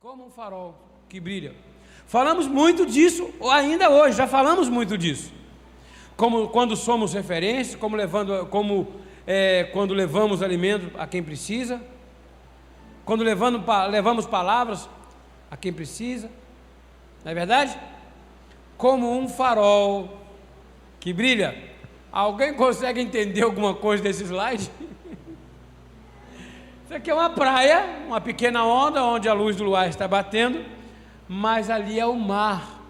como um farol que brilha. Falamos muito disso ainda hoje, já falamos muito disso. Como quando somos referências, como levando, como é, quando levamos alimento a quem precisa, quando levando, levamos palavras a quem precisa, não é verdade? Como um farol que brilha. Alguém consegue entender alguma coisa desse slide? Isso aqui é uma praia, uma pequena onda onde a luz do luar está batendo, mas ali é o mar.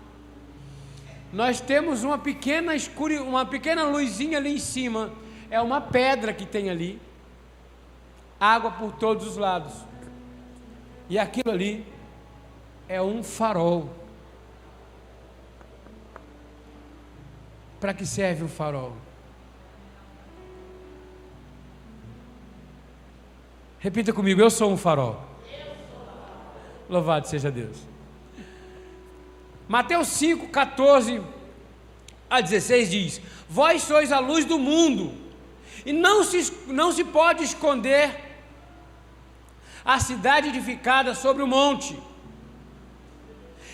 Nós temos uma pequena uma pequena luzinha ali em cima. É uma pedra que tem ali. Água por todos os lados. E aquilo ali é um farol. Para que serve o farol? Repita comigo: Eu sou um farol. Louvado seja Deus. Mateus 5, 14 a 16 diz: Vós sois a luz do mundo, e não se, não se pode esconder a cidade edificada sobre o monte,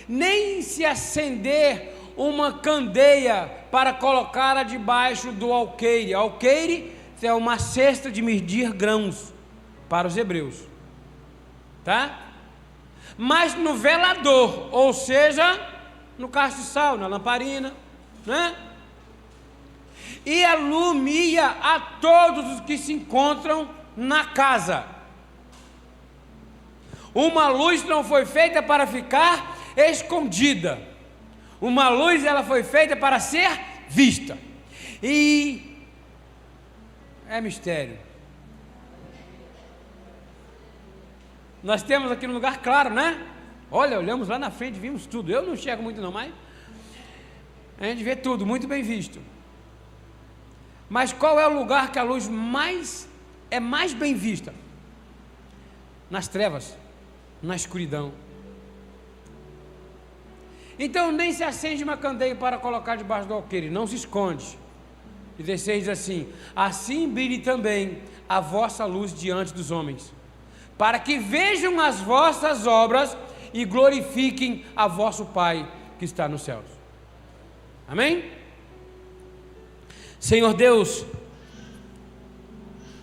nem se acender uma candeia para colocá-la debaixo do alqueire. Alqueire é uma cesta de medir grãos para os hebreus. Tá? Mas no velador, ou seja, no castiçal, na lamparina, né? E alumia a todos os que se encontram na casa. Uma luz não foi feita para ficar escondida. Uma luz ela foi feita para ser vista. E é mistério. Nós temos aqui no lugar claro, né? Olha, olhamos lá na frente, vimos tudo. Eu não enxergo muito não, mas a gente vê tudo, muito bem visto. Mas qual é o lugar que a luz mais é mais bem vista? Nas trevas, na escuridão. Então nem se acende uma candeia para colocar debaixo do alqueire, não se esconde. E 16 diz assim: Assim brilhe também a vossa luz diante dos homens para que vejam as vossas obras e glorifiquem a vosso Pai que está nos céus. Amém? Senhor Deus,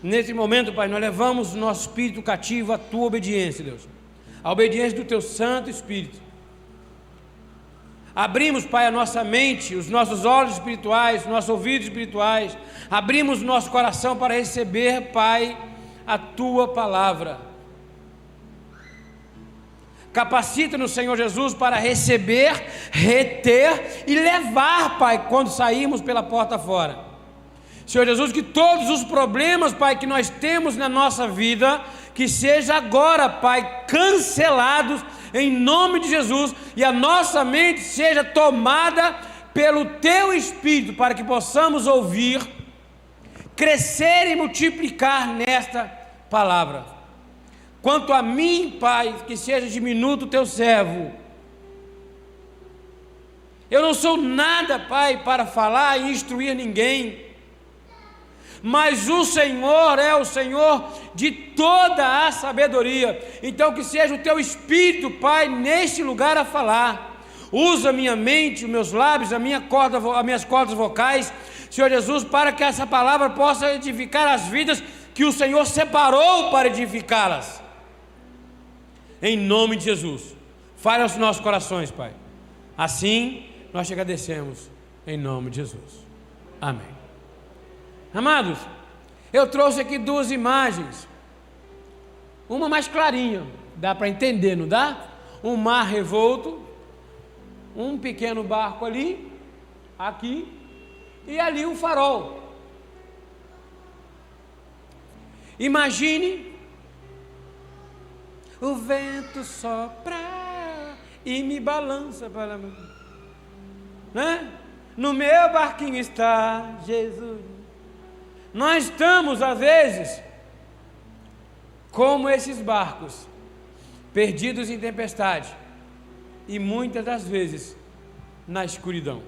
nesse momento, Pai, nós levamos o nosso espírito cativo à tua obediência, Deus, a obediência do teu Santo Espírito. Abrimos, Pai, a nossa mente, os nossos olhos espirituais, nossos ouvidos espirituais, abrimos nosso coração para receber, Pai, a tua palavra. Capacita no Senhor Jesus para receber, reter e levar, Pai, quando sairmos pela porta fora. Senhor Jesus, que todos os problemas, Pai, que nós temos na nossa vida, que seja agora, Pai, cancelados em nome de Jesus e a nossa mente seja tomada pelo Teu Espírito, para que possamos ouvir, crescer e multiplicar nesta palavra. Quanto a mim, Pai, que seja diminuto o teu servo. Eu não sou nada, Pai, para falar e instruir ninguém. Mas o Senhor é o Senhor de toda a sabedoria. Então, que seja o teu espírito, Pai, neste lugar a falar. Usa minha mente, os meus lábios, a minha corda, as minhas cordas vocais, Senhor Jesus, para que essa palavra possa edificar as vidas que o Senhor separou para edificá-las em nome de Jesus. Fale aos nossos corações, Pai. Assim nós te agradecemos, em nome de Jesus. Amém. Amados, eu trouxe aqui duas imagens. Uma mais clarinha, dá para entender, não dá? Um mar revolto, um pequeno barco ali, aqui, e ali um farol. Imagine o vento sopra e me balança para mim. Né? No meu barquinho está Jesus. Nós estamos, às vezes, como esses barcos, perdidos em tempestade, e muitas das vezes na escuridão.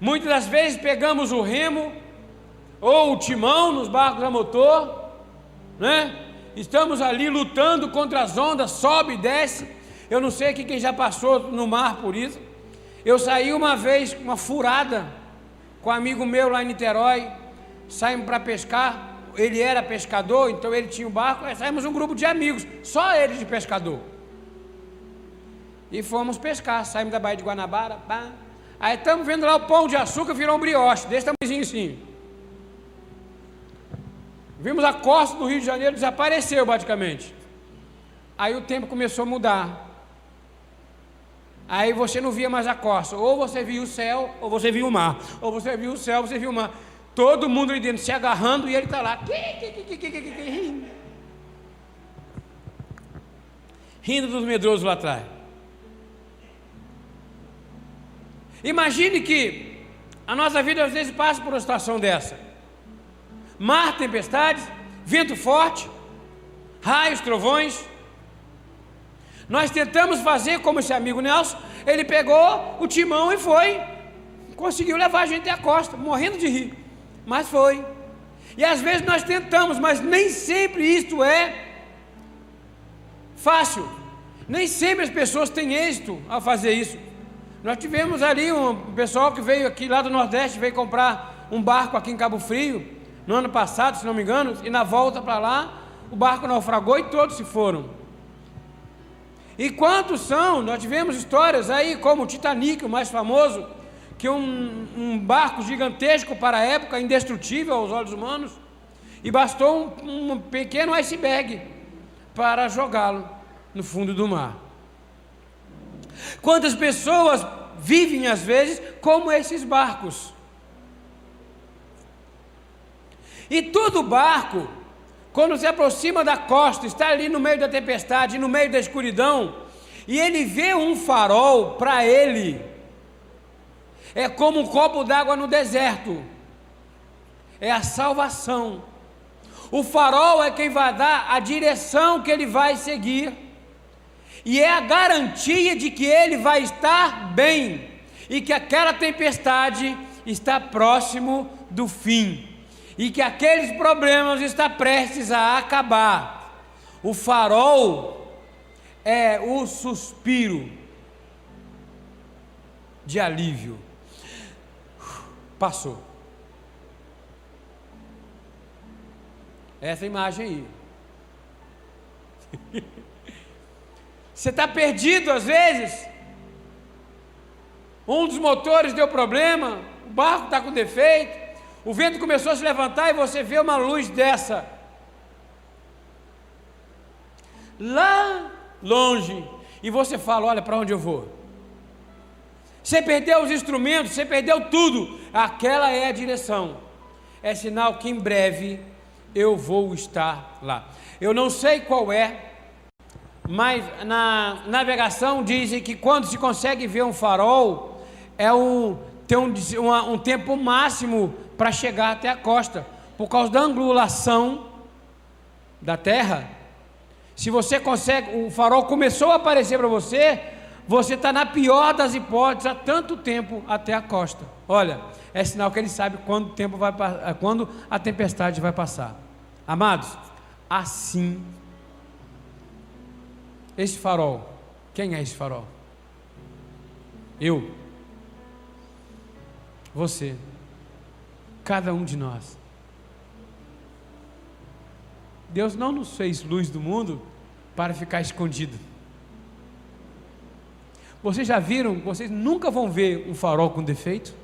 Muitas das vezes pegamos o remo ou o timão nos barcos a motor, né? estamos ali lutando contra as ondas, sobe e desce. Eu não sei quem já passou no mar por isso. Eu saí uma vez, uma furada, com um amigo meu lá em Niterói, saímos para pescar. Ele era pescador, então ele tinha um barco. Aí saímos um grupo de amigos, só ele de pescador. E fomos pescar, saímos da Baía de Guanabara. Pá. Aí estamos vendo lá o pão de açúcar virou um brioche, desse tamanhozinho assim. Vimos a costa do Rio de Janeiro, desapareceu praticamente. Aí o tempo começou a mudar. Aí você não via mais a costa. Ou você via o céu, ou você via o mar. Ou você via o céu, ou você via o mar. Todo mundo ali dentro se agarrando e ele está lá. Rindo dos medrosos lá atrás. Imagine que a nossa vida às vezes passa por uma situação dessa. Mar, tempestades, vento forte, raios, trovões. Nós tentamos fazer como esse amigo Nelson, ele pegou o timão e foi, conseguiu levar a gente até a costa, morrendo de rir, mas foi. E às vezes nós tentamos, mas nem sempre isto é fácil. Nem sempre as pessoas têm êxito ao fazer isso. Nós tivemos ali um pessoal que veio aqui lá do Nordeste, veio comprar um barco aqui em Cabo Frio, no ano passado, se não me engano, e na volta para lá, o barco naufragou e todos se foram. E quantos são? Nós tivemos histórias aí, como o Titanic, o mais famoso, que um, um barco gigantesco para a época, indestrutível aos olhos humanos, e bastou um, um pequeno iceberg para jogá-lo no fundo do mar. Quantas pessoas vivem, às vezes, como esses barcos? E todo barco quando se aproxima da costa, está ali no meio da tempestade, no meio da escuridão, e ele vê um farol para ele, é como um copo d'água no deserto, é a salvação. O farol é quem vai dar a direção que ele vai seguir, e é a garantia de que ele vai estar bem, e que aquela tempestade está próximo do fim e que aqueles problemas estão prestes a acabar. O farol é o suspiro de alívio. Passou. Essa imagem aí. Você está perdido às vezes. Um dos motores deu problema, o barco está com defeito. O vento começou a se levantar e você vê uma luz dessa. Lá longe. E você fala: Olha, para onde eu vou? Você perdeu os instrumentos, você perdeu tudo. Aquela é a direção. É sinal que em breve eu vou estar lá. Eu não sei qual é, mas na navegação dizem que quando se consegue ver um farol, é um, tem um, um, um tempo máximo para chegar até a costa, por causa da angulação da terra. Se você consegue, o farol começou a aparecer para você, você está na pior das hipóteses há tanto tempo até a costa. Olha, é sinal que ele sabe quando tempo vai quando a tempestade vai passar. Amados, assim esse farol, quem é esse farol? Eu. Você cada um de nós. Deus não nos fez luz do mundo para ficar escondido. Vocês já viram? Vocês nunca vão ver um farol com defeito?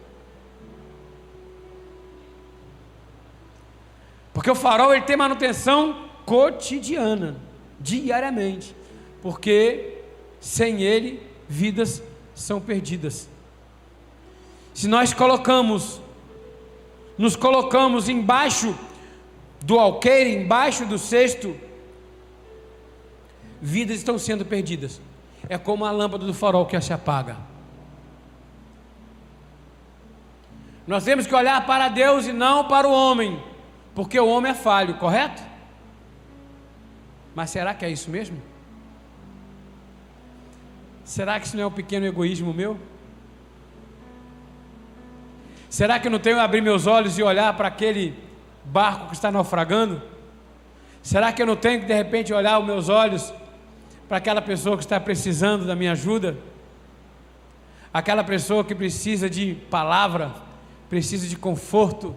Porque o farol ele tem manutenção cotidiana, diariamente. Porque sem ele vidas são perdidas. Se nós colocamos nos colocamos embaixo do alqueire, embaixo do cesto, vidas estão sendo perdidas. É como a lâmpada do farol que se apaga. Nós temos que olhar para Deus e não para o homem, porque o homem é falho, correto? Mas será que é isso mesmo? Será que isso não é um pequeno egoísmo meu? Será que eu não tenho que abrir meus olhos e olhar para aquele barco que está naufragando? Será que eu não tenho que de repente olhar os meus olhos para aquela pessoa que está precisando da minha ajuda? Aquela pessoa que precisa de palavra, precisa de conforto.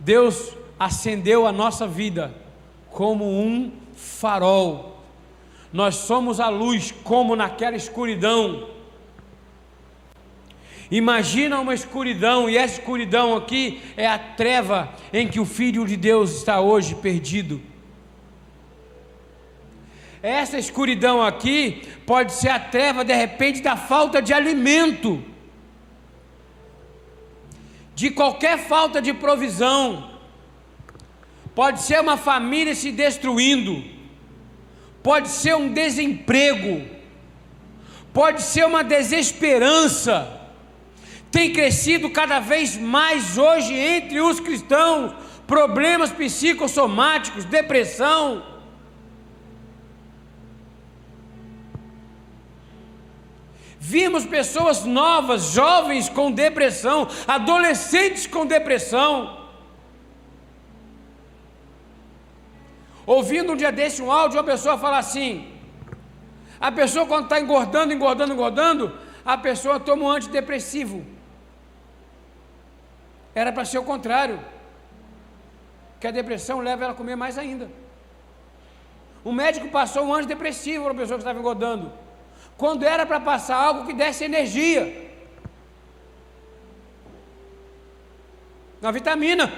Deus acendeu a nossa vida como um farol. Nós somos a luz, como naquela escuridão. Imagina uma escuridão, e essa escuridão aqui é a treva em que o Filho de Deus está hoje perdido. Essa escuridão aqui pode ser a treva, de repente, da falta de alimento, de qualquer falta de provisão, pode ser uma família se destruindo, pode ser um desemprego, pode ser uma desesperança tem crescido cada vez mais hoje entre os cristãos, problemas psicossomáticos, depressão. Vimos pessoas novas, jovens com depressão, adolescentes com depressão. Ouvindo um dia desse um áudio, uma pessoa fala assim: a pessoa quando está engordando, engordando, engordando, a pessoa toma um antidepressivo. Era para ser o contrário. Que a depressão leva ela a comer mais ainda. O médico passou um antidepressivo para a pessoa que estava engordando. Quando era para passar algo que desse energia. Uma vitamina.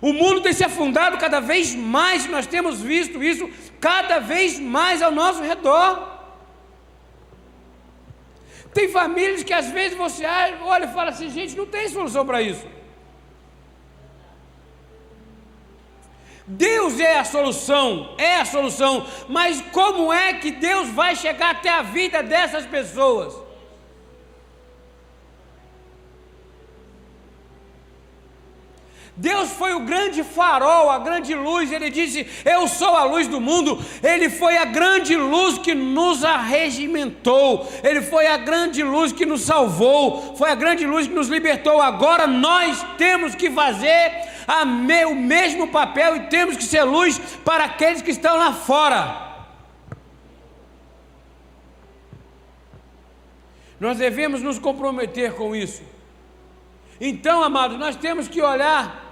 O mundo tem se afundado cada vez mais, nós temos visto isso cada vez mais ao nosso redor. Tem famílias que às vezes você olha e fala assim: gente, não tem solução para isso. Deus é a solução, é a solução, mas como é que Deus vai chegar até a vida dessas pessoas? Deus foi o grande farol, a grande luz. Ele disse: Eu sou a luz do mundo. Ele foi a grande luz que nos arregimentou. Ele foi a grande luz que nos salvou. Foi a grande luz que nos libertou. Agora nós temos que fazer me, o mesmo papel e temos que ser luz para aqueles que estão lá fora. Nós devemos nos comprometer com isso. Então, amados, nós temos que olhar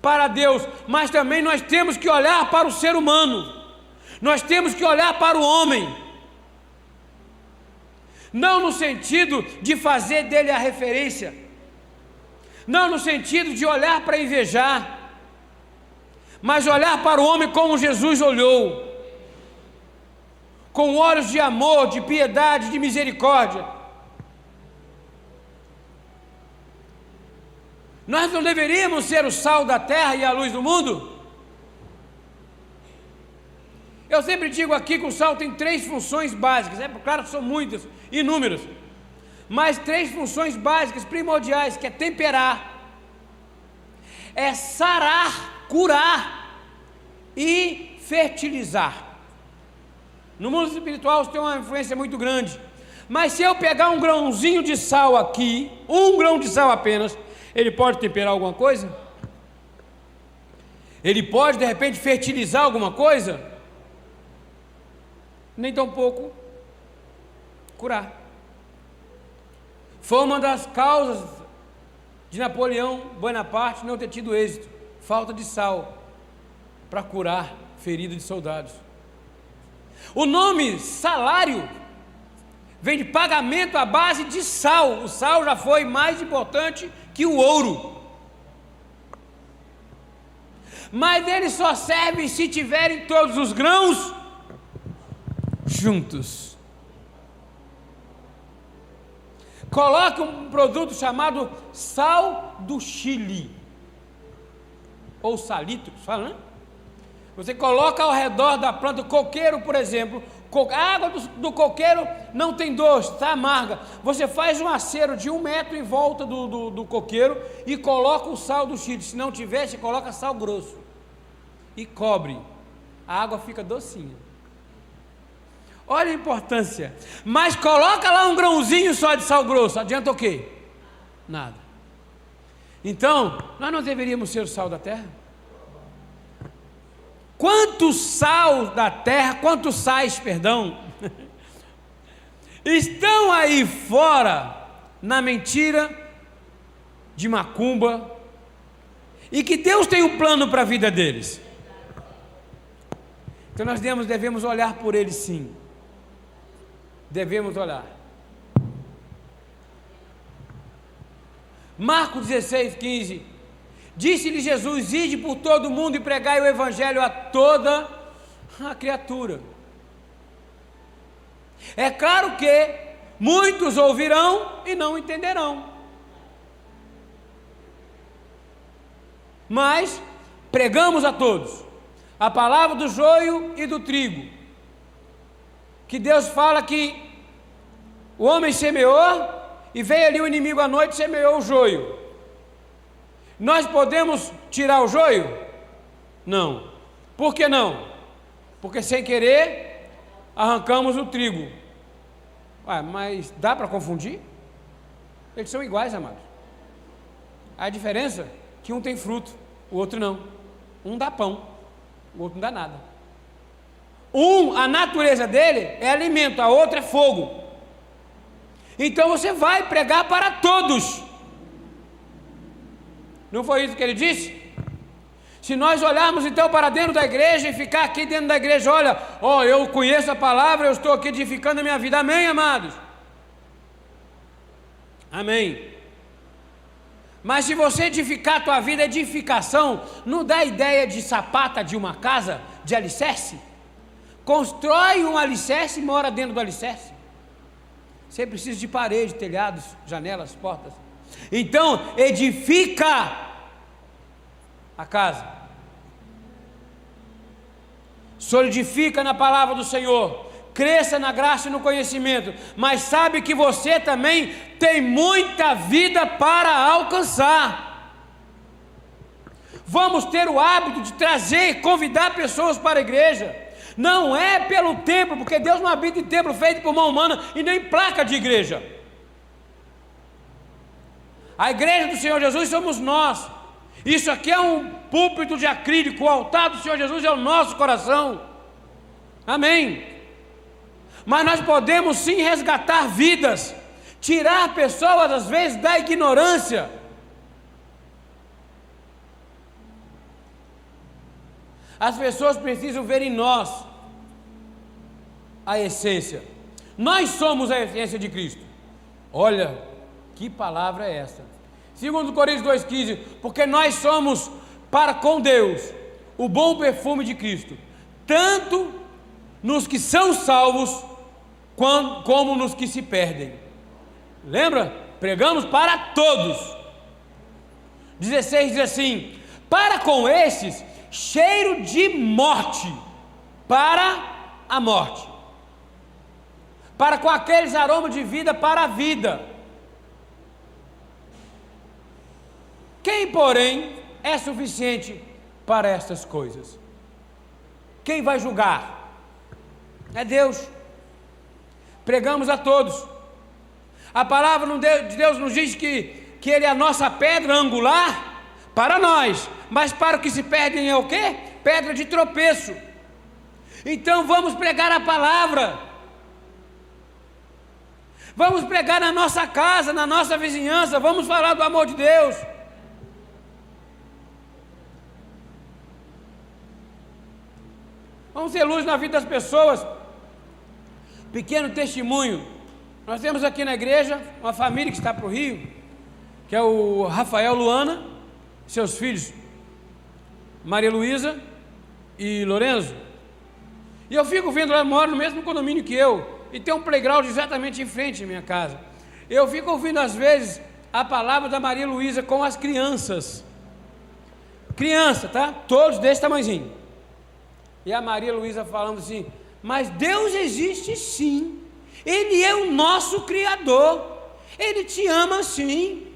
para Deus, mas também nós temos que olhar para o ser humano, nós temos que olhar para o homem, não no sentido de fazer dele a referência, não no sentido de olhar para invejar, mas olhar para o homem como Jesus olhou, com olhos de amor, de piedade, de misericórdia. Nós não deveríamos ser o sal da terra e a luz do mundo? Eu sempre digo aqui que o sal tem três funções básicas, é claro que são muitas, inúmeras, mas três funções básicas, primordiais, que é temperar, é sarar, curar e fertilizar. No mundo espiritual isso tem uma influência muito grande. Mas se eu pegar um grãozinho de sal aqui, um grão de sal apenas, ele pode temperar alguma coisa? Ele pode de repente fertilizar alguma coisa? Nem tão pouco curar. Foi uma das causas de Napoleão Bonaparte não ter tido êxito, falta de sal para curar ferida de soldados. O nome salário vem de pagamento à base de sal. O sal já foi mais importante que o ouro. Mas ele só serve se tiverem todos os grãos juntos. Coloque um produto chamado sal do Chile. Ou salitro, fala, né? Você coloca ao redor da planta, coqueiro, por exemplo, a água do, do, coqueiro não tem doce, está amarga. Você faz um acero de um metro em volta do, do, do coqueiro e coloca o sal do Chile. Se não tiver, você coloca sal grosso e cobre. A água fica docinha. Olha a importância. Mas coloca lá um grãozinho só de sal grosso. Adianta o quê? Nada. Então, nós não deveríamos ser o sal da terra? Quantos sal da terra, quantos sais, perdão, estão aí fora na mentira de macumba e que Deus tem um plano para a vida deles. Então nós devemos, devemos olhar por eles sim. Devemos olhar. Marcos 16, 15. Disse-lhe Jesus: Ide por todo o mundo e pregai o evangelho a toda a criatura. É claro que muitos ouvirão e não entenderão. Mas pregamos a todos a palavra do joio e do trigo. Que Deus fala que o homem semeou e veio ali o inimigo à noite e semeou o joio. Nós podemos tirar o joio? Não. Por que não? Porque sem querer arrancamos o trigo. Ué, mas dá para confundir? Eles são iguais, amados. A diferença é que um tem fruto, o outro não. Um dá pão, o outro não dá nada. Um, a natureza dele é alimento, a outra é fogo. Então você vai pregar para todos. Não foi isso que ele disse? Se nós olharmos então para dentro da igreja e ficar aqui dentro da igreja, olha, ó, oh, eu conheço a palavra, eu estou aqui edificando a minha vida. Amém, amados? Amém. Mas se você edificar a tua vida, edificação, não dá ideia de sapata de uma casa, de alicerce? Constrói um alicerce e mora dentro do alicerce. Você precisa de parede, telhados, janelas, portas. Então, edifica a casa. Solidifica na palavra do Senhor. Cresça na graça e no conhecimento. Mas sabe que você também tem muita vida para alcançar. Vamos ter o hábito de trazer e convidar pessoas para a igreja. Não é pelo templo, porque Deus não habita em templo feito por mão humana e nem placa de igreja. A igreja do Senhor Jesus somos nós. Isso aqui é um púlpito de acrílico, o altar do Senhor Jesus é o nosso coração. Amém. Mas nós podemos sim resgatar vidas, tirar pessoas às vezes da ignorância. As pessoas precisam ver em nós a essência. Nós somos a essência de Cristo. Olha, que palavra é essa? Segundo Coríntios 2,15, porque nós somos para com Deus o bom perfume de Cristo, tanto nos que são salvos, como nos que se perdem. Lembra? Pregamos para todos. 16 diz assim: para com estes, cheiro de morte, para a morte. Para com aqueles aromas de vida, para a vida. Quem, porém, é suficiente para estas coisas? Quem vai julgar? É Deus. Pregamos a todos. A palavra de Deus nos diz que, que Ele é a nossa pedra angular para nós, mas para o que se perdem é o quê? Pedra de tropeço. Então vamos pregar a palavra. Vamos pregar na nossa casa, na nossa vizinhança, vamos falar do amor de Deus. Vamos ser luz na vida das pessoas. Pequeno testemunho. Nós temos aqui na igreja uma família que está para o Rio, que é o Rafael Luana, seus filhos, Maria Luísa e Lorenzo. E eu fico vendo, ela mora no mesmo condomínio que eu, e tem um playground exatamente em frente à minha casa. Eu fico ouvindo às vezes a palavra da Maria Luísa com as crianças. Criança, tá? Todos desse tamanhozinho. E a Maria Luísa falando assim: Mas Deus existe sim. Ele é o nosso Criador. Ele te ama sim.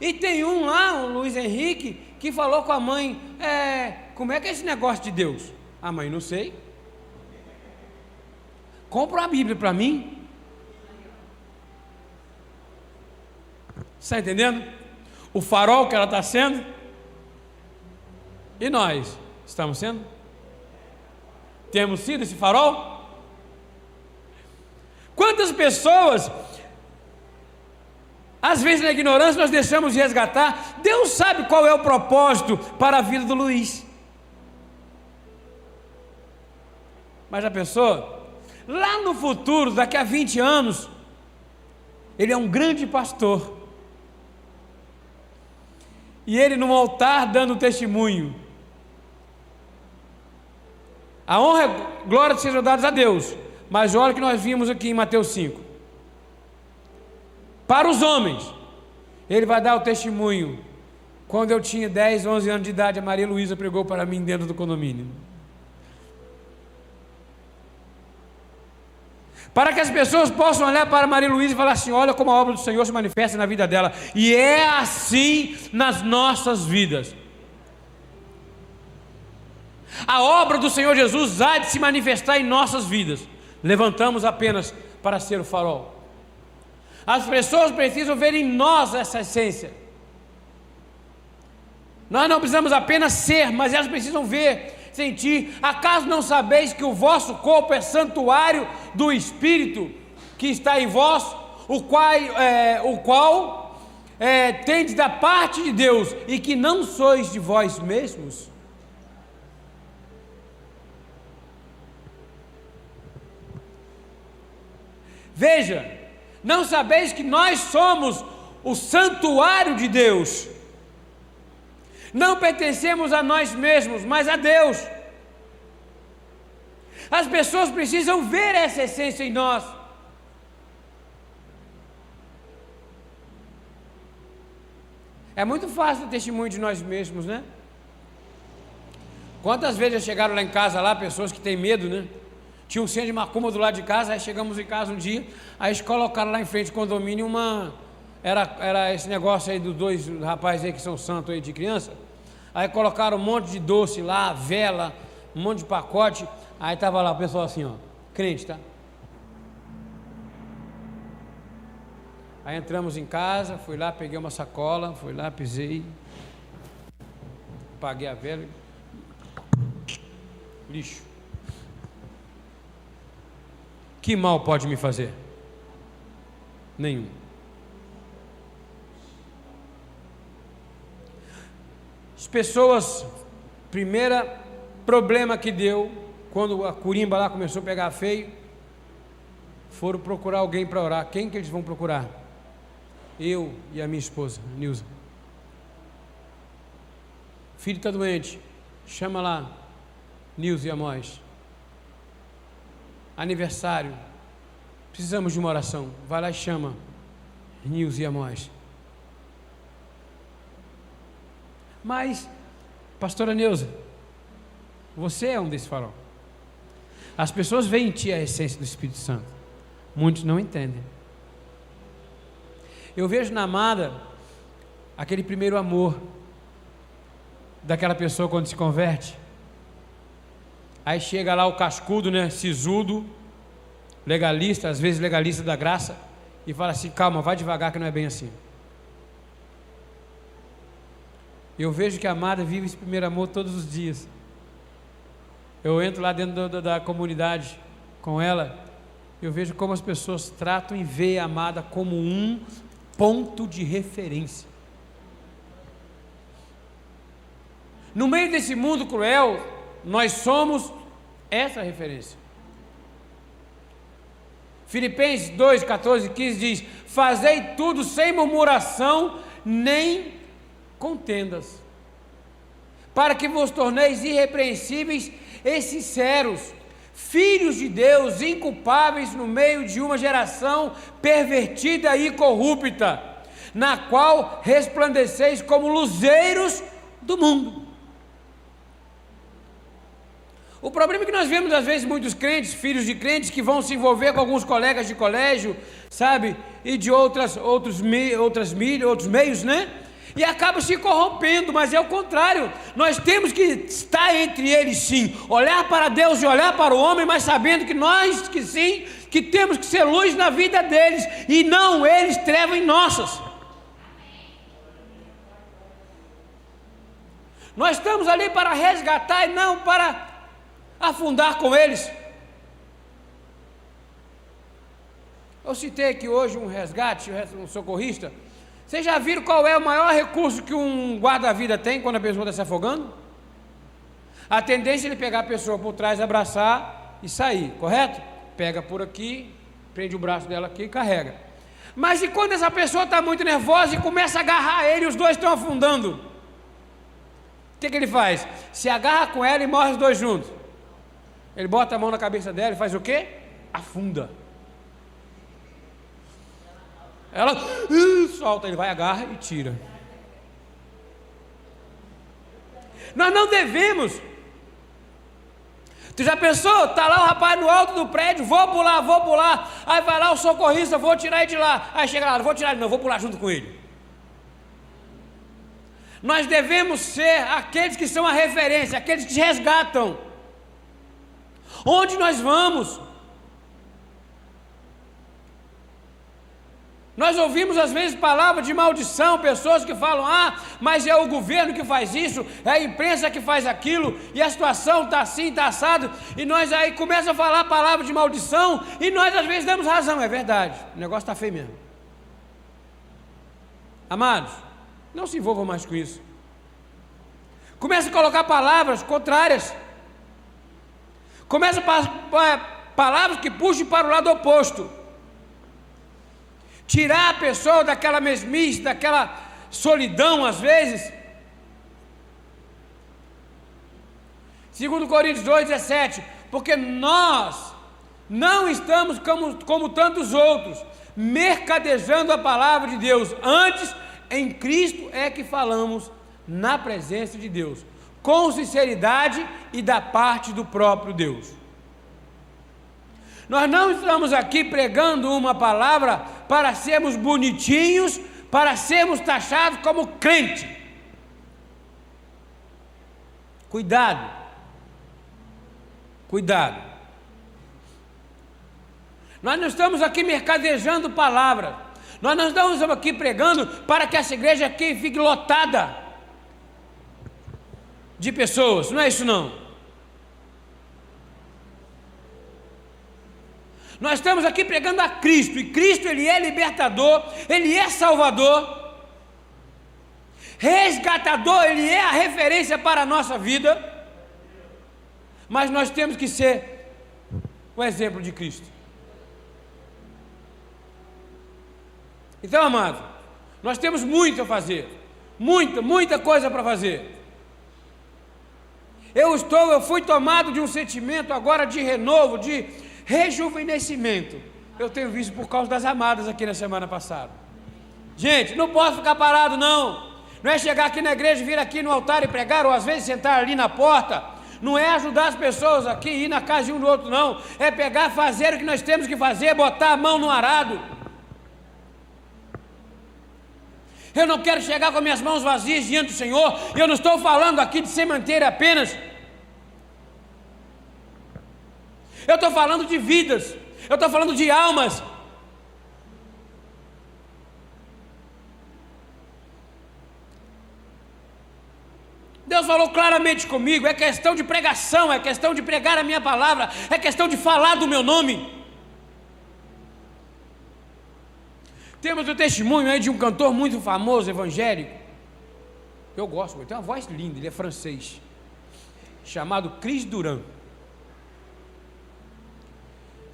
E tem um lá, o Luiz Henrique, que falou com a mãe: é, Como é que é esse negócio de Deus? A mãe, não sei. Compra uma Bíblia para mim. Está entendendo? O farol que ela está sendo. E nós estamos sendo? Temos sido esse farol? Quantas pessoas, às vezes na ignorância, nós deixamos de resgatar? Deus sabe qual é o propósito para a vida do Luiz. Mas a pessoa, lá no futuro, daqui a 20 anos, ele é um grande pastor. E ele no altar dando testemunho. A honra a glória sejam dadas a Deus. Mas olha o que nós vimos aqui em Mateus 5. Para os homens, ele vai dar o testemunho. Quando eu tinha 10, 11 anos de idade, a Maria Luísa pregou para mim dentro do condomínio. Para que as pessoas possam olhar para Maria Luísa e falar assim: olha como a obra do Senhor se manifesta na vida dela. E é assim nas nossas vidas. A obra do Senhor Jesus há de se manifestar em nossas vidas. Levantamos apenas para ser o farol. As pessoas precisam ver em nós essa essência. Nós não precisamos apenas ser, mas elas precisam ver sentir. Acaso não sabeis que o vosso corpo é santuário do Espírito que está em vós, o qual, é, o qual é, tendes da parte de Deus e que não sois de vós mesmos? Veja, não sabeis que nós somos o santuário de Deus não pertencemos a nós mesmos, mas a Deus. As pessoas precisam ver essa essência em nós. É muito fácil o testemunho de nós mesmos, né? Quantas vezes já chegaram lá em casa, lá, pessoas que têm medo, né? Tinha um centro de macumba do lado de casa, aí chegamos em casa um dia, aí eles colocaram lá em frente do condomínio uma. Era, era esse negócio aí dos dois rapazes aí que são santos aí de criança. Aí colocaram um monte de doce lá, vela, um monte de pacote. Aí estava lá o pessoal assim, ó, crente, tá? Aí entramos em casa, fui lá, peguei uma sacola, fui lá, pisei, paguei a vela, lixo. Que mal pode me fazer? Nenhum. As pessoas, primeira problema que deu, quando a curimba lá começou a pegar feio, foram procurar alguém para orar. Quem que eles vão procurar? Eu e a minha esposa, Nilza. Filho está doente, chama lá, Nilza e Amós. Aniversário, precisamos de uma oração. Vai lá e chama, Nilza e Amós. Mas, pastora Neuza, você é um desse farol. As pessoas veem em ti a essência do Espírito Santo. Muitos não entendem. Eu vejo na amada aquele primeiro amor daquela pessoa quando se converte. Aí chega lá o cascudo, né, sisudo, legalista, às vezes legalista da graça, e fala assim: calma, vai devagar que não é bem assim. Eu vejo que a amada vive esse primeiro amor todos os dias. Eu entro lá dentro da, da comunidade com ela, eu vejo como as pessoas tratam e veem a amada como um ponto de referência. No meio desse mundo cruel, nós somos essa referência. Filipenses 2, 14 e 15 diz: Fazei tudo sem murmuração, nem contendas, para que vos torneis irrepreensíveis e sinceros, filhos de Deus, inculpáveis no meio de uma geração pervertida e corrupta, na qual resplandeceis como luzeiros do mundo. O problema é que nós vemos às vezes muitos crentes, filhos de crentes, que vão se envolver com alguns colegas de colégio, sabe, e de outras, outros, outras mídias, outros meios, né? e acaba se corrompendo, mas é o contrário. Nós temos que estar entre eles sim, olhar para Deus e olhar para o homem, mas sabendo que nós que sim, que temos que ser luz na vida deles e não eles trevas em nossas. Nós estamos ali para resgatar e não para afundar com eles. Eu citei aqui hoje um resgate, um socorrista. Vocês já viram qual é o maior recurso que um guarda-vida tem quando a pessoa está se afogando? A tendência é ele pegar a pessoa por trás, abraçar e sair, correto? Pega por aqui, prende o braço dela aqui e carrega. Mas e quando essa pessoa está muito nervosa e começa a agarrar ele os dois estão afundando? O que, que ele faz? Se agarra com ela e morre os dois juntos. Ele bota a mão na cabeça dela e faz o quê? Afunda. Ela uh, solta, ele vai, agarra e tira. Nós não devemos. Tu já pensou? Está lá o rapaz no alto do prédio, vou pular, vou pular. Aí vai lá o socorrista, vou tirar ele de lá. Aí chega lá, vou tirar ele, não, vou pular junto com ele. Nós devemos ser aqueles que são a referência, aqueles que resgatam. Onde nós vamos? Nós ouvimos às vezes palavras de maldição, pessoas que falam, ah, mas é o governo que faz isso, é a imprensa que faz aquilo, e a situação está assim, está assado, e nós aí começamos a falar palavras de maldição, e nós às vezes damos razão, é verdade, o negócio está feio mesmo. Amados, não se envolvam mais com isso. Comece a colocar palavras contrárias. Comece a palavras que puxem para o lado oposto. Tirar a pessoa daquela mesmice, daquela solidão às vezes. Segundo Coríntios 2,17, porque nós não estamos como, como tantos outros, mercadejando a palavra de Deus, antes em Cristo é que falamos na presença de Deus, com sinceridade e da parte do próprio Deus. Nós não estamos aqui pregando uma palavra para sermos bonitinhos, para sermos taxados como crente. Cuidado. Cuidado. Nós não estamos aqui mercadejando palavras. Nós não estamos aqui pregando para que essa igreja aqui fique lotada de pessoas. Não é isso não. Nós estamos aqui pregando a Cristo, e Cristo ele é libertador, ele é salvador, resgatador, ele é a referência para a nossa vida. Mas nós temos que ser o exemplo de Cristo. Então, amado, nós temos muito a fazer, muita, muita coisa para fazer. Eu estou, eu fui tomado de um sentimento agora de renovo, de rejuvenescimento. Eu tenho visto por causa das amadas aqui na semana passada. Gente, não posso ficar parado, não. Não é chegar aqui na igreja, vir aqui no altar e pregar, ou às vezes sentar ali na porta. Não é ajudar as pessoas aqui, ir na casa de um do outro, não. É pegar, fazer o que nós temos que fazer, botar a mão no arado. Eu não quero chegar com minhas mãos vazias diante do Senhor. Eu não estou falando aqui de cemitério apenas. Eu estou falando de vidas, eu estou falando de almas. Deus falou claramente comigo: é questão de pregação, é questão de pregar a minha palavra, é questão de falar do meu nome. Temos o testemunho aí de um cantor muito famoso, evangélico. Eu gosto, ele tem uma voz linda, ele é francês, chamado Cris Duran.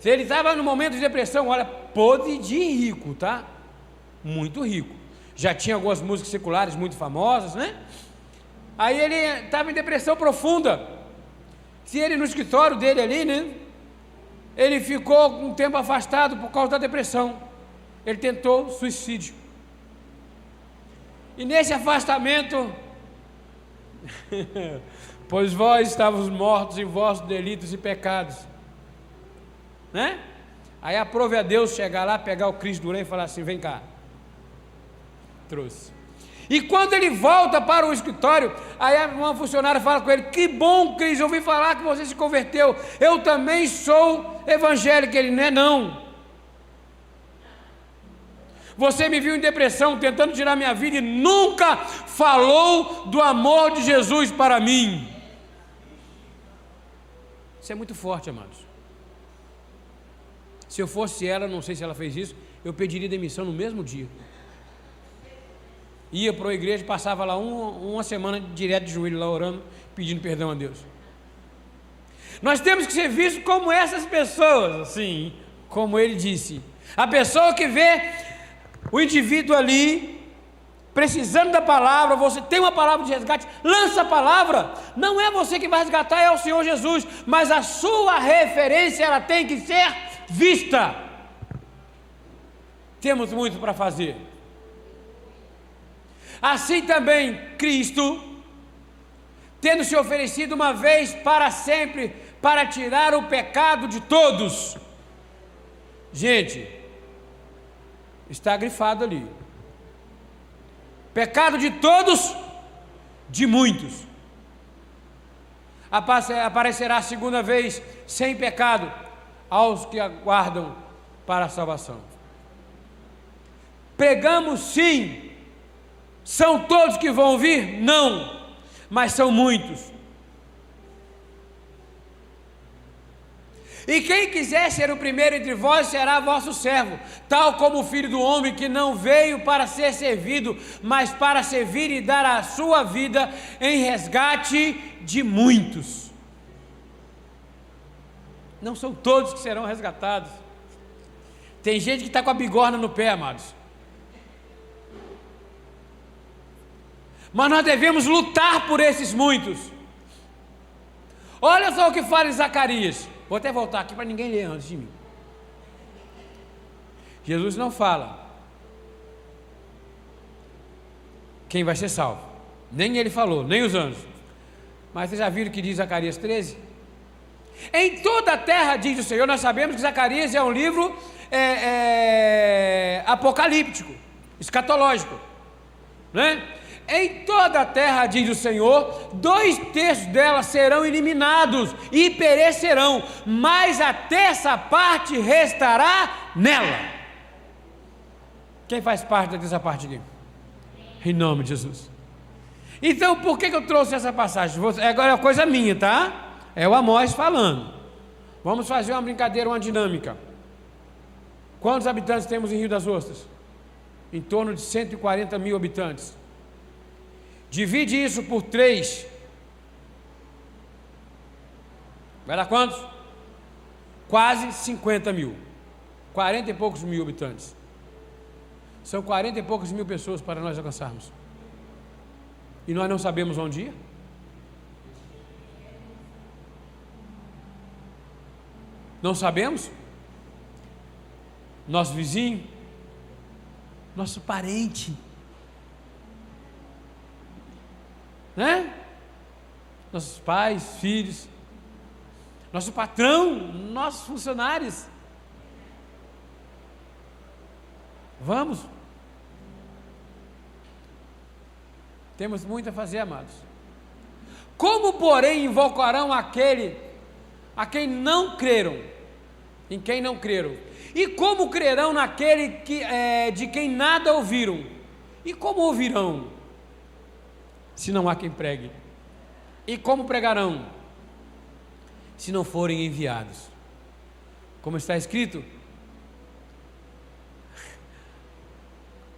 Se ele estava no momento de depressão, olha, pode de rico, tá? Muito rico. Já tinha algumas músicas seculares muito famosas, né? Aí ele estava em depressão profunda. Se ele no escritório dele ali, né? Ele ficou um tempo afastado por causa da depressão. Ele tentou suicídio. E nesse afastamento, pois vós estavos mortos em vossos delitos e pecados né? Aí aprove a Deus chegar lá, pegar o Cristo Duran e falar assim: vem cá. Trouxe. E quando ele volta para o escritório, aí uma funcionária fala com ele: Que bom, Cris, ouvi falar que você se converteu. Eu também sou evangélico. Ele não é, não. Você me viu em depressão, tentando tirar minha vida e nunca falou do amor de Jesus para mim. Isso é muito forte, amados. Se eu fosse ela, não sei se ela fez isso, eu pediria demissão no mesmo dia. Ia para a igreja, passava lá uma, uma semana direto de joelho lá orando, pedindo perdão a Deus. Nós temos que ser vistos como essas pessoas, assim, como ele disse. A pessoa que vê o indivíduo ali precisando da palavra, você tem uma palavra de resgate, lança a palavra. Não é você que vai resgatar, é o Senhor Jesus, mas a sua referência ela tem que ser vista. Temos muito para fazer. Assim também Cristo, tendo se oferecido uma vez para sempre para tirar o pecado de todos. Gente, está grifado ali. Pecado de todos, de muitos. Aparecerá a segunda vez sem pecado aos que aguardam para a salvação. Pregamos sim. São todos que vão vir? Não, mas são muitos. E quem quiser ser o primeiro entre vós será vosso servo, tal como o filho do homem que não veio para ser servido, mas para servir e dar a sua vida em resgate de muitos. Não são todos que serão resgatados. Tem gente que está com a bigorna no pé, amados. Mas nós devemos lutar por esses muitos. Olha só o que fala Zacarias. Vou até voltar aqui para ninguém ler antes de mim. Jesus não fala quem vai ser salvo. Nem ele falou, nem os anjos. Mas vocês já viram o que diz Zacarias 13? Em toda a terra, diz o Senhor, nós sabemos que Zacarias é um livro é, é, apocalíptico, escatológico. Né? Em toda a terra, diz o Senhor, dois terços dela serão eliminados e perecerão, mas a terça parte restará nela. Quem faz parte dessa parte aqui? Em nome de Jesus. Então, por que, que eu trouxe essa passagem? Agora é coisa minha, tá? É o Amós falando. Vamos fazer uma brincadeira, uma dinâmica. Quantos habitantes temos em Rio das Ostras? Em torno de 140 mil habitantes. Divide isso por três. Vai dar quantos? Quase 50 mil. 40 e poucos mil habitantes. São 40 e poucas mil pessoas para nós alcançarmos. E nós não sabemos onde ir? Não sabemos? Nosso vizinho, nosso parente, né? Nossos pais, filhos, nosso patrão, nossos funcionários. Vamos. Temos muito a fazer, amados. Como, porém, invocarão aquele a quem não creram? Em quem não creram? E como crerão naquele que, é, de quem nada ouviram? E como ouvirão se não há quem pregue? E como pregarão, se não forem enviados? Como está escrito,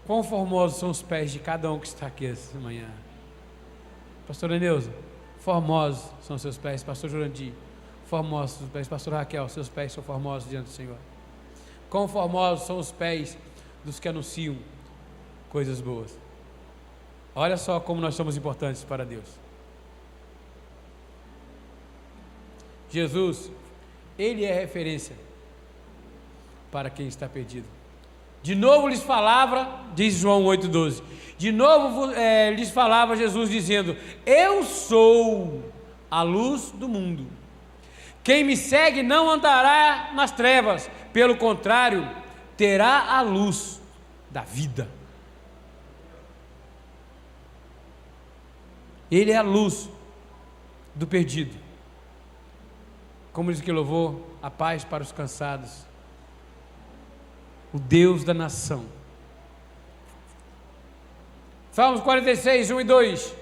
quão formosos são os pés de cada um que está aqui essa manhã. Pastor Eneusa, formosos são seus pés. Pastor Jurandir, formosos os pés. Pastor Raquel, seus pés são formosos diante do Senhor. Quão formosos são os pés dos que anunciam coisas boas. Olha só como nós somos importantes para Deus. Jesus, Ele é referência para quem está perdido. De novo lhes falava, diz João 8,12. De novo é, lhes falava Jesus dizendo: Eu sou a luz do mundo. Quem me segue não andará nas trevas, pelo contrário, terá a luz da vida. Ele é a luz do perdido. Como diz que louvou, a paz para os cansados. O Deus da nação. Salmos 46, 1 e 2.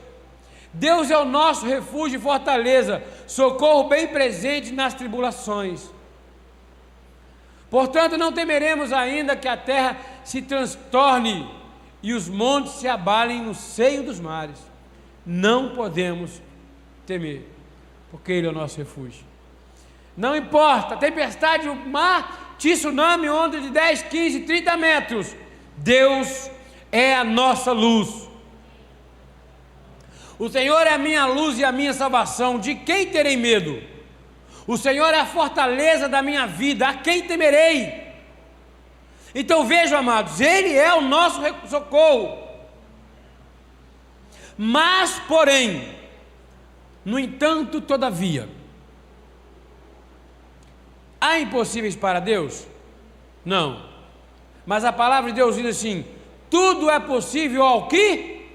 Deus é o nosso refúgio e fortaleza, socorro bem presente nas tribulações. Portanto, não temeremos ainda que a terra se transtorne e os montes se abalem no seio dos mares. Não podemos temer, porque Ele é o nosso refúgio. Não importa, tempestade, o mar, tsunami, onda de 10, 15, 30 metros. Deus é a nossa luz. O Senhor é a minha luz e a minha salvação. De quem terei medo? O Senhor é a fortaleza da minha vida. A quem temerei? Então vejam, amados, Ele é o nosso socorro. Mas, porém, no entanto, todavia, há impossíveis para Deus? Não. Mas a palavra de Deus diz assim: tudo é possível ao que?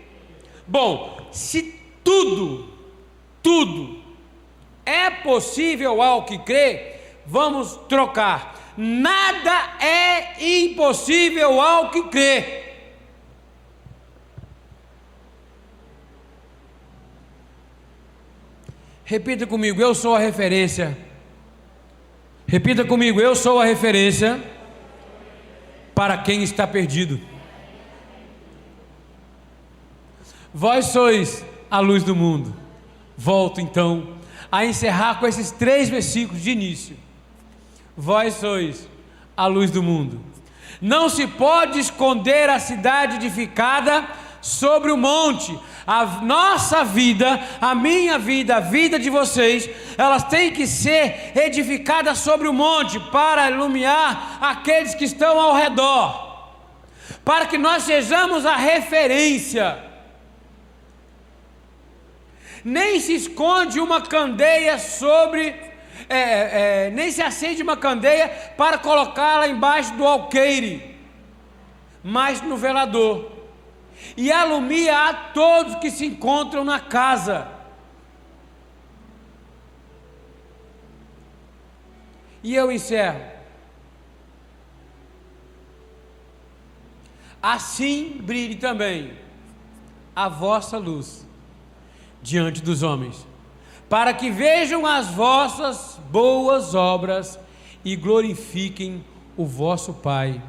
Bom, se tudo, tudo é possível ao que crê, vamos trocar. Nada é impossível ao que crê. Repita comigo, eu sou a referência. Repita comigo, eu sou a referência para quem está perdido. Vós sois a luz do mundo. Volto então a encerrar com esses três versículos de início. Vós sois a luz do mundo. Não se pode esconder a cidade edificada sobre o monte. A nossa vida, a minha vida, a vida de vocês, elas têm que ser edificadas sobre o monte para iluminar aqueles que estão ao redor, para que nós sejamos a referência. Nem se esconde uma candeia sobre, é, é, nem se acende uma candeia para colocá-la embaixo do alqueire, mas no velador, e alumia a todos que se encontram na casa. E eu encerro. Assim brilhe também a vossa luz diante dos homens, para que vejam as vossas boas obras e glorifiquem o vosso Pai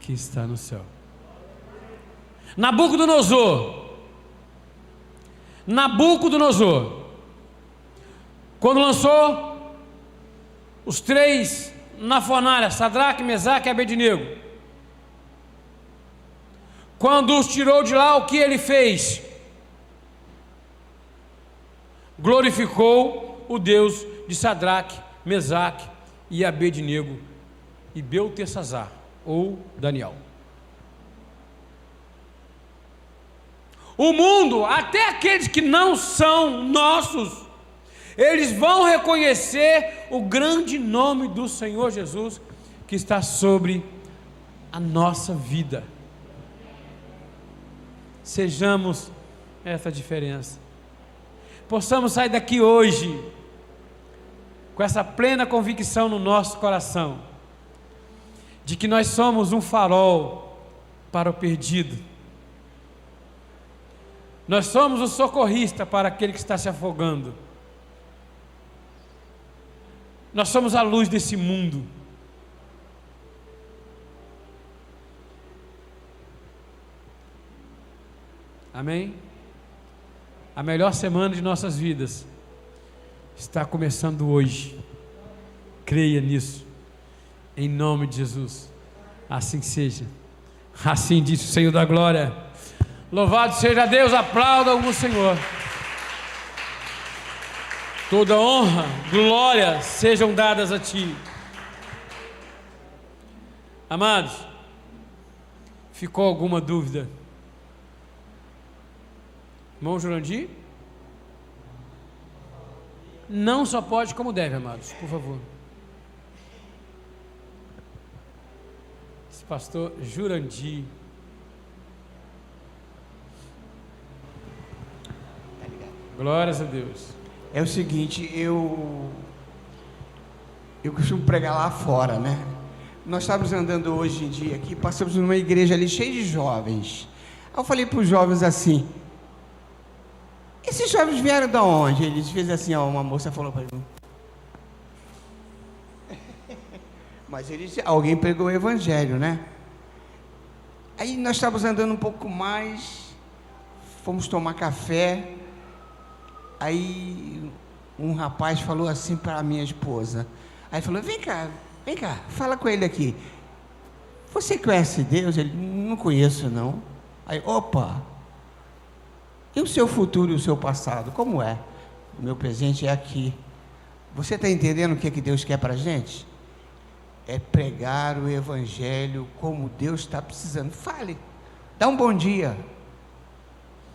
que está no céu. Nabucodonosor, Nabucodonosor, quando lançou os três na fornalha, Sadraque, Mesaque e Abednego, quando os tirou de lá, o que ele fez? glorificou o Deus de Sadraque, Mesaque e Abednego e Beltesazar, ou Daniel. O mundo, até aqueles que não são nossos, eles vão reconhecer o grande nome do Senhor Jesus que está sobre a nossa vida. Sejamos essa diferença possamos sair daqui hoje com essa plena convicção no nosso coração de que nós somos um farol para o perdido. Nós somos o socorrista para aquele que está se afogando. Nós somos a luz desse mundo. Amém? A melhor semana de nossas vidas está começando hoje. Creia nisso. Em nome de Jesus. Assim seja. Assim disse o Senhor da glória. Louvado seja Deus, aplaudam o Senhor. Toda honra, glória sejam dadas a Ti. Amados, ficou alguma dúvida? Irmão Jurandir? Não só pode, como deve, amados, por favor. Esse pastor Jurandir. Glórias a Deus. É o seguinte, eu eu costumo pregar lá fora, né? Nós estávamos andando hoje em dia aqui, passamos numa igreja ali cheia de jovens. Aí eu falei para os jovens assim: Esses jovens vieram de onde? Eles fez assim, ó, uma moça falou para mim. Mas eles, alguém pregou o evangelho, né? Aí nós estávamos andando um pouco mais, fomos tomar café. Aí um rapaz falou assim para a minha esposa. Aí falou: Vem cá, vem cá, fala com ele aqui. Você conhece Deus? Ele não conheço, não. Aí, opa! E o seu futuro e o seu passado? Como é? O meu presente é aqui. Você está entendendo o que, é que Deus quer para a gente? É pregar o Evangelho como Deus está precisando. Fale, dá um bom dia.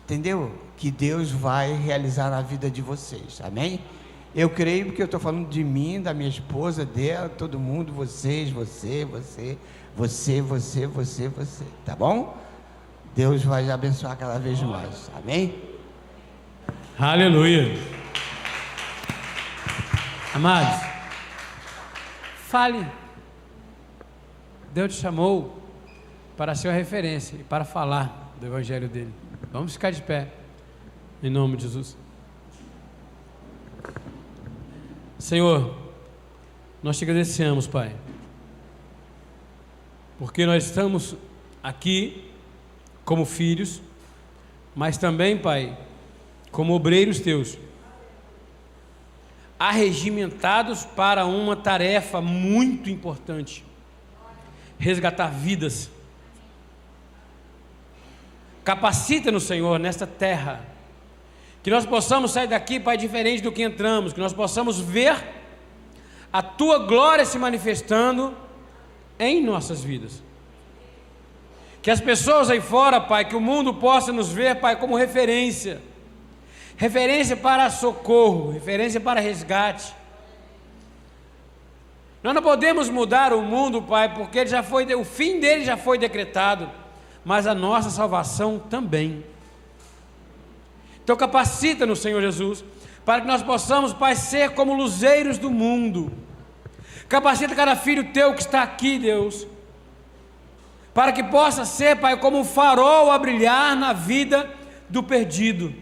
Entendeu? Que Deus vai realizar na vida de vocês. Amém? Eu creio porque eu estou falando de mim, da minha esposa, dela, todo mundo, vocês, você, você, você, você, você, você. Tá bom? Deus vai abençoar cada vez mais. Amém? Aleluia. Amados, fale. Deus te chamou para ser uma referência e para falar do Evangelho dele. Vamos ficar de pé, em nome de Jesus. Senhor, nós te agradecemos, Pai, porque nós estamos aqui como filhos, mas também, Pai, como obreiros teus, arregimentados para uma tarefa muito importante: resgatar vidas. Capacita-nos, Senhor, nesta terra que nós possamos sair daqui, Pai, diferente do que entramos, que nós possamos ver a tua glória se manifestando em nossas vidas. Que as pessoas aí fora, Pai, que o mundo possa nos ver, Pai, como referência. Referência para socorro, referência para resgate. Nós não podemos mudar o mundo, Pai, porque ele já foi, o fim dele já foi decretado, mas a nossa salvação também. Então capacita no Senhor Jesus, para que nós possamos, Pai, ser como luzeiros do mundo. Capacita cada filho teu que está aqui, Deus, para que possa ser, Pai, como um farol a brilhar na vida do perdido.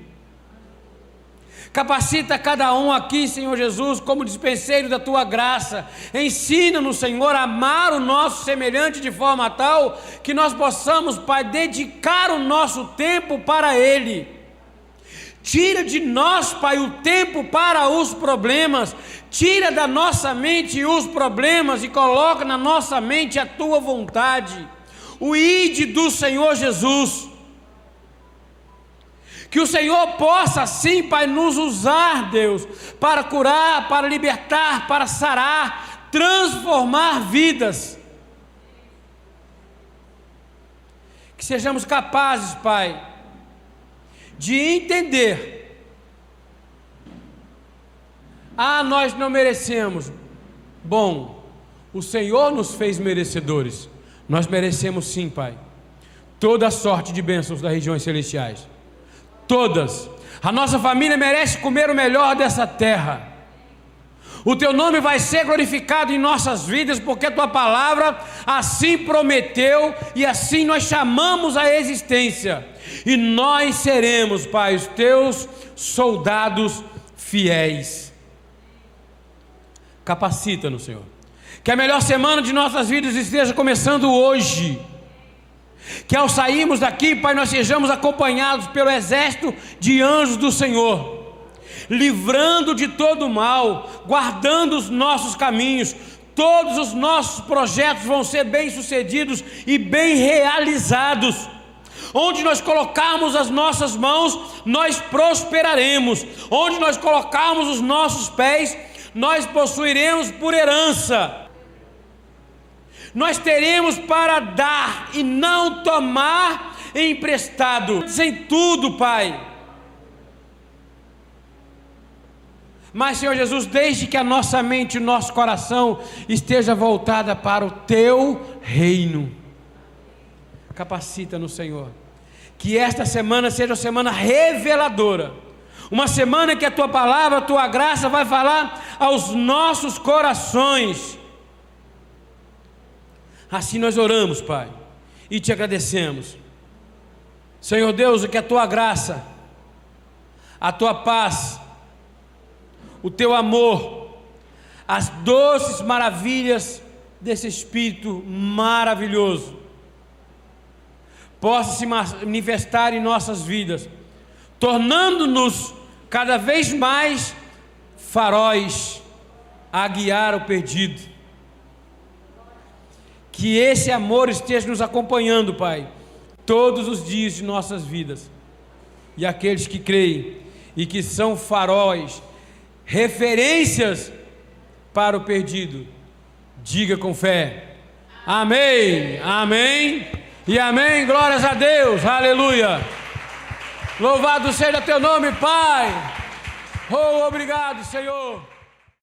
Capacita cada um aqui, Senhor Jesus, como dispenseiro da tua graça. Ensina-nos, Senhor, a amar o nosso semelhante de forma tal que nós possamos, Pai, dedicar o nosso tempo para Ele Tira de nós, Pai, o tempo para os problemas. Tira da nossa mente os problemas e coloca na nossa mente a tua vontade. O ide do Senhor Jesus. Que o Senhor possa, sim, Pai, nos usar, Deus, para curar, para libertar, para sarar, transformar vidas. Que sejamos capazes, Pai de entender. Ah, nós não merecemos. Bom, o Senhor nos fez merecedores. Nós merecemos sim, Pai. Toda sorte de bênçãos das regiões celestiais. Todas. A nossa família merece comer o melhor dessa terra. O teu nome vai ser glorificado em nossas vidas, porque tua palavra assim prometeu e assim nós chamamos a existência. E nós seremos, Pai, os teus soldados fiéis. Capacita-nos, Senhor. Que a melhor semana de nossas vidas esteja começando hoje. Que ao sairmos daqui, Pai, nós sejamos acompanhados pelo exército de anjos do Senhor livrando de todo mal, guardando os nossos caminhos. Todos os nossos projetos vão ser bem-sucedidos e bem realizados. Onde nós colocarmos as nossas mãos, nós prosperaremos. Onde nós colocarmos os nossos pés, nós possuiremos por herança. Nós teremos para dar e não tomar emprestado. Sem tudo, Pai Mas, Senhor Jesus, desde que a nossa mente e o nosso coração esteja voltada para o teu reino. Capacita no Senhor. Que esta semana seja uma semana reveladora. Uma semana que a tua palavra, a tua graça vai falar aos nossos corações. Assim nós oramos, Pai, e te agradecemos. Senhor Deus, que a tua graça a tua paz, o teu amor, as doces maravilhas desse Espírito maravilhoso possa se manifestar em nossas vidas, tornando-nos cada vez mais faróis a guiar o perdido. Que esse amor esteja nos acompanhando, Pai, todos os dias de nossas vidas. E aqueles que creem e que são faróis, referências para o perdido, diga com fé: Amém, Amém e Amém. Glórias a Deus, Aleluia. Louvado seja teu nome, Pai. Oh, obrigado, Senhor.